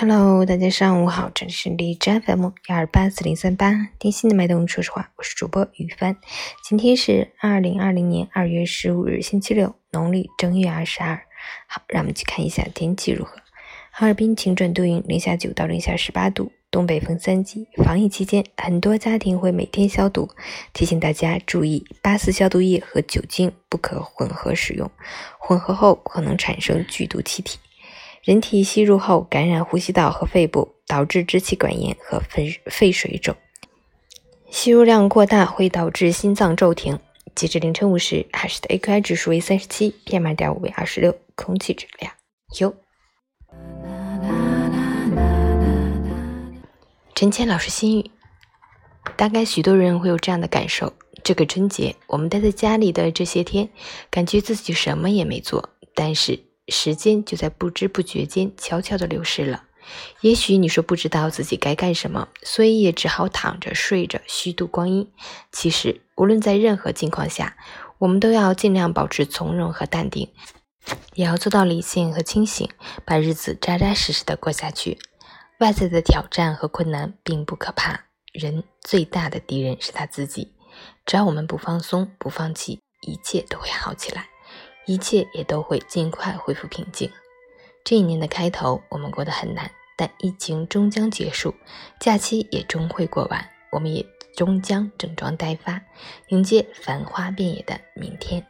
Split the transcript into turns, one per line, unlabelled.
Hello，大家上午好，这里是荔枝 FM 幺二八四零三八，听心的脉动，说实话，我是主播雨帆。今天是二零二零年二月十五日，星期六，农历正月二十二。好，让我们去看一下天气如何。哈尔滨晴转多云，零下九到零下十八度，东北风三级。防疫期间，很多家庭会每天消毒，提醒大家注意，八四消毒液和酒精不可混合使用，混合后可能产生剧毒气体。人体吸入后感染呼吸道和肺部，导致支气管炎和肺肺水肿。吸入量过大会导致心脏骤停。截至凌晨五时，海市的 AQI 指数为三十七，PM 二点五为二十六，空气质量优。陈谦老师心语：大概许多人会有这样的感受，这个春节我们待在家里的这些天，感觉自己什么也没做，但是。时间就在不知不觉间悄悄地流逝了。也许你说不知道自己该干什么，所以也只好躺着睡着虚度光阴。其实，无论在任何境况下，我们都要尽量保持从容和淡定，也要做到理性和清醒，把日子扎扎实实的过下去。外在的挑战和困难并不可怕，人最大的敌人是他自己。只要我们不放松、不放弃，一切都会好起来。一切也都会尽快恢复平静。这一年的开头，我们过得很难，但疫情终将结束，假期也终会过完，我们也终将整装待发，迎接繁花遍野的明天。